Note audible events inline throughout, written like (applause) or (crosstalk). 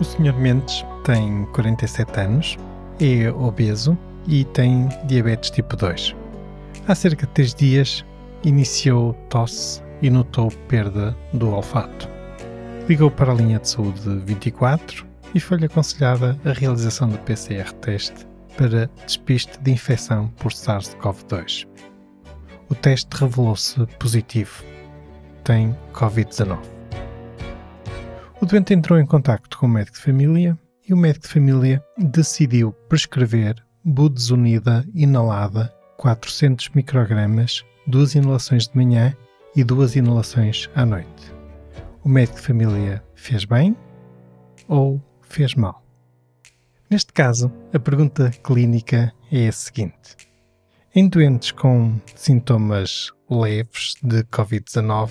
O Sr. Mendes tem 47 anos, é obeso e tem diabetes tipo 2. Há cerca de 3 dias iniciou tosse e notou perda do olfato. Ligou para a linha de saúde 24 e foi-lhe aconselhada a realização do PCR teste para despiste de infecção por SARS-CoV-2. O teste revelou-se positivo. Tem Covid-19. O doente entrou em contacto com o médico de família e o médico de família decidiu prescrever budesonida inalada 400 microgramas, duas inalações de manhã e duas inalações à noite. O médico de família fez bem ou fez mal? Neste caso, a pergunta clínica é a seguinte: em doentes com sintomas leves de Covid-19,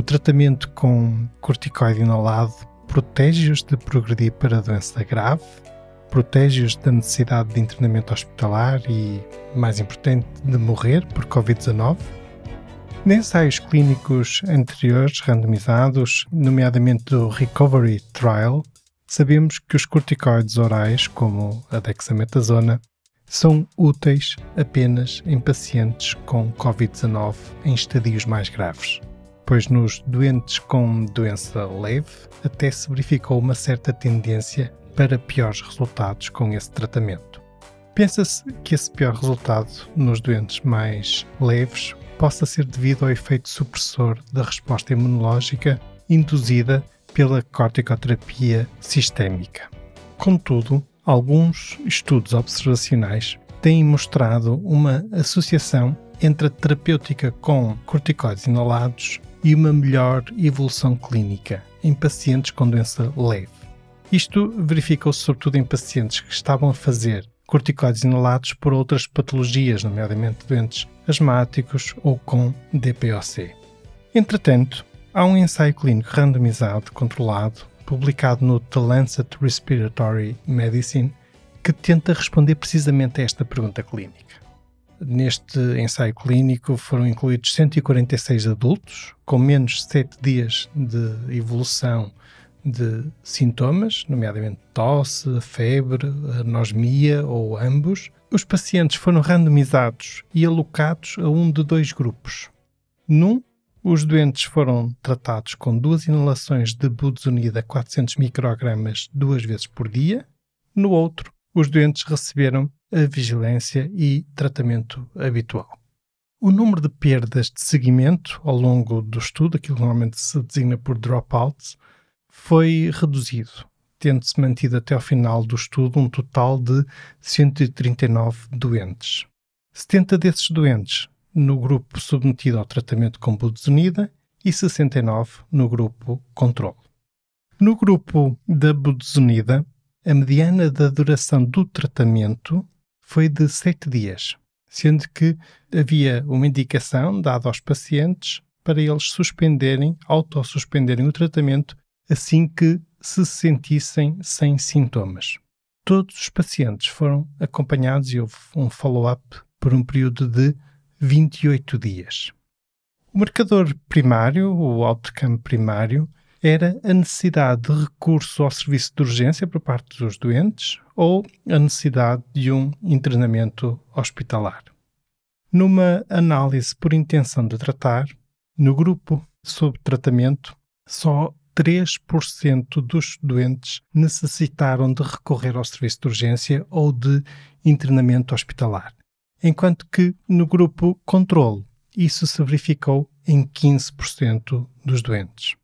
o tratamento com corticoide inalado protege-os de progredir para a doença grave, protege-os da necessidade de internamento hospitalar e, mais importante, de morrer por Covid-19? Em ensaios clínicos anteriores randomizados, nomeadamente do Recovery Trial, sabemos que os corticoides orais, como a dexametasona, são úteis apenas em pacientes com Covid-19 em estadios mais graves pois nos doentes com doença leve até se verificou uma certa tendência para piores resultados com esse tratamento. Pensa-se que esse pior resultado nos doentes mais leves possa ser devido ao efeito supressor da resposta imunológica induzida pela corticoterapia sistémica. Contudo, alguns estudos observacionais têm mostrado uma associação entre a terapêutica com corticoides inalados e uma melhor evolução clínica em pacientes com doença leve. Isto verificou-se sobretudo em pacientes que estavam a fazer corticoides inalados por outras patologias, nomeadamente doentes asmáticos ou com DPOC. Entretanto, há um ensaio clínico randomizado controlado, publicado no The Lancet Respiratory Medicine, que tenta responder precisamente a esta pergunta clínica. Neste ensaio clínico foram incluídos 146 adultos com menos de 7 dias de evolução de sintomas, nomeadamente tosse, febre, anosmia ou ambos. Os pacientes foram randomizados e alocados a um de dois grupos. Num, os doentes foram tratados com duas inalações de budesonida 400 microgramas duas vezes por dia. No outro, os doentes receberam a vigilância e tratamento habitual. O número de perdas de seguimento ao longo do estudo, aquilo que normalmente se designa por dropouts, foi reduzido, tendo-se mantido até ao final do estudo um total de 139 doentes. 70 desses doentes no grupo submetido ao tratamento com budesonida e 69 no grupo controle. No grupo da budesonida, a mediana da duração do tratamento foi de sete dias, sendo que havia uma indicação dada aos pacientes para eles suspenderem, autossuspenderem o tratamento assim que se sentissem sem sintomas. Todos os pacientes foram acompanhados e houve um follow-up por um período de 28 dias. O marcador primário, o outcome primário, era a necessidade de recurso ao serviço de urgência por parte dos doentes ou a necessidade de um internamento hospitalar. Numa análise por intenção de tratar, no grupo sob tratamento, só 3% dos doentes necessitaram de recorrer ao serviço de urgência ou de internamento hospitalar, enquanto que no grupo controle isso se verificou em 15% dos doentes.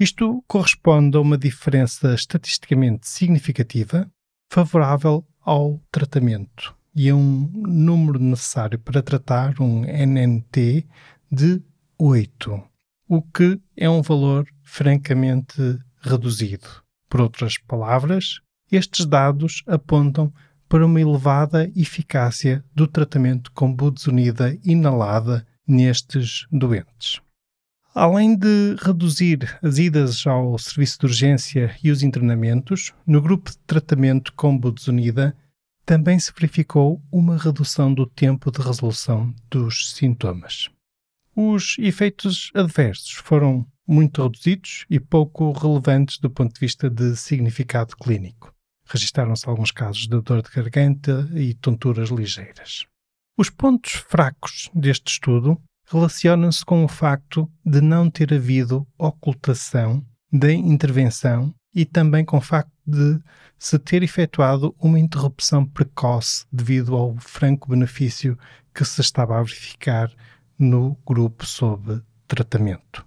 Isto corresponde a uma diferença estatisticamente significativa favorável ao tratamento e a um número necessário para tratar um NNT de 8, o que é um valor francamente reduzido. Por outras palavras, estes dados apontam para uma elevada eficácia do tratamento com budesonida inalada nestes doentes. Além de reduzir as idas ao serviço de urgência e os internamentos, no grupo de tratamento com budesonida também se verificou uma redução do tempo de resolução dos sintomas. Os efeitos adversos foram muito reduzidos e pouco relevantes do ponto de vista de significado clínico. Registaram-se alguns casos de dor de garganta e tonturas ligeiras. Os pontos fracos deste estudo relacionam-se com o facto de não ter havido ocultação da intervenção e também com o facto de se ter efetuado uma interrupção precoce devido ao franco benefício que se estava a verificar no grupo sob tratamento.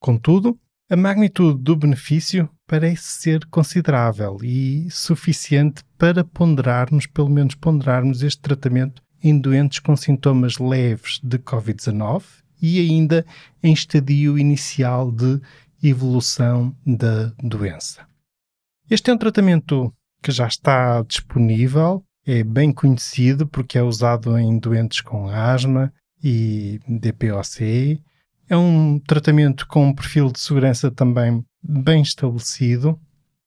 Contudo, a magnitude do benefício parece ser considerável e suficiente para ponderarmos, pelo menos ponderarmos este tratamento em doentes com sintomas leves de Covid-19 e ainda em estadio inicial de evolução da doença. Este é um tratamento que já está disponível, é bem conhecido porque é usado em doentes com asma e DPOC. É um tratamento com um perfil de segurança também bem estabelecido,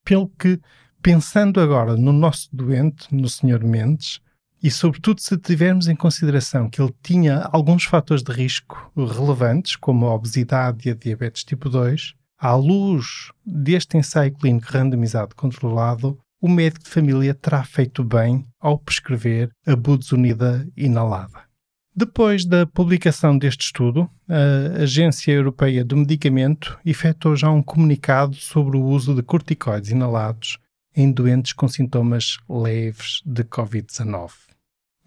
pelo que, pensando agora no nosso doente, no Sr. Mendes, e, sobretudo, se tivermos em consideração que ele tinha alguns fatores de risco relevantes, como a obesidade e a diabetes tipo 2, à luz deste ensaio clínico randomizado controlado, o médico de família terá feito bem ao prescrever a budesonida inalada. Depois da publicação deste estudo, a Agência Europeia do Medicamento efetuou já um comunicado sobre o uso de corticoides inalados em doentes com sintomas leves de Covid-19.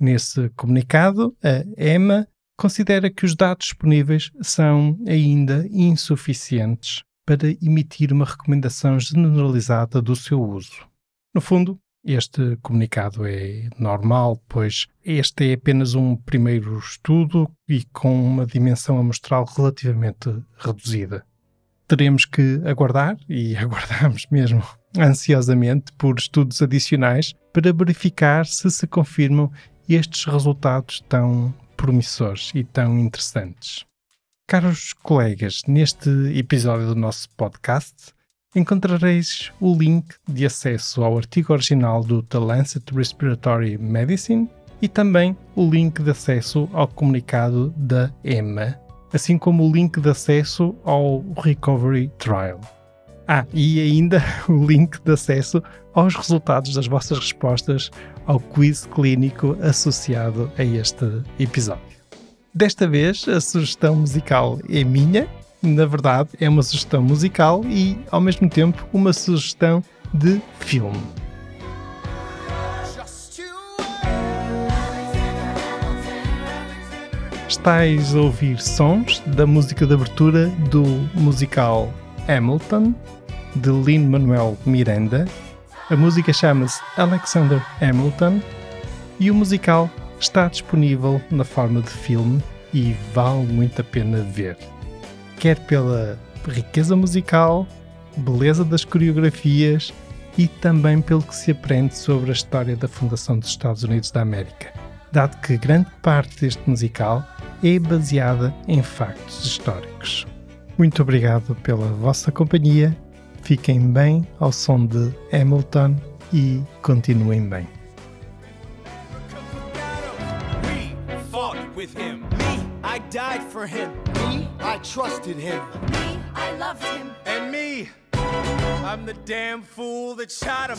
Nesse comunicado, a EMA considera que os dados disponíveis são ainda insuficientes para emitir uma recomendação generalizada do seu uso. No fundo, este comunicado é normal, pois este é apenas um primeiro estudo e com uma dimensão amostral relativamente reduzida. Teremos que aguardar, e (laughs) aguardamos mesmo ansiosamente, por estudos adicionais para verificar se se confirmam estes resultados tão promissores e tão interessantes. Caros colegas, neste episódio do nosso podcast encontrareis o link de acesso ao artigo original do The Lancet Respiratory Medicine e também o link de acesso ao comunicado da EMA, assim como o link de acesso ao Recovery Trial. Ah, e ainda (laughs) o link de acesso aos resultados das vossas respostas ao quiz clínico associado a este episódio. Desta vez, a sugestão musical é minha. Na verdade, é uma sugestão musical e, ao mesmo tempo, uma sugestão de filme. Estais a ouvir sons da música de abertura do musical Hamilton, de Lin-Manuel Miranda. A música chama-se Alexander Hamilton e o musical está disponível na forma de filme e vale muito a pena ver. Quer pela riqueza musical, beleza das coreografias e também pelo que se aprende sobre a história da fundação dos Estados Unidos da América, dado que grande parte deste musical é baseada em factos históricos. Muito obrigado pela vossa companhia, fiquem bem ao som de Hamilton e continuem bem. with him. Me, I died for him. Me, I trusted him. Me, I loved him. And me, I'm the damn fool that shot him.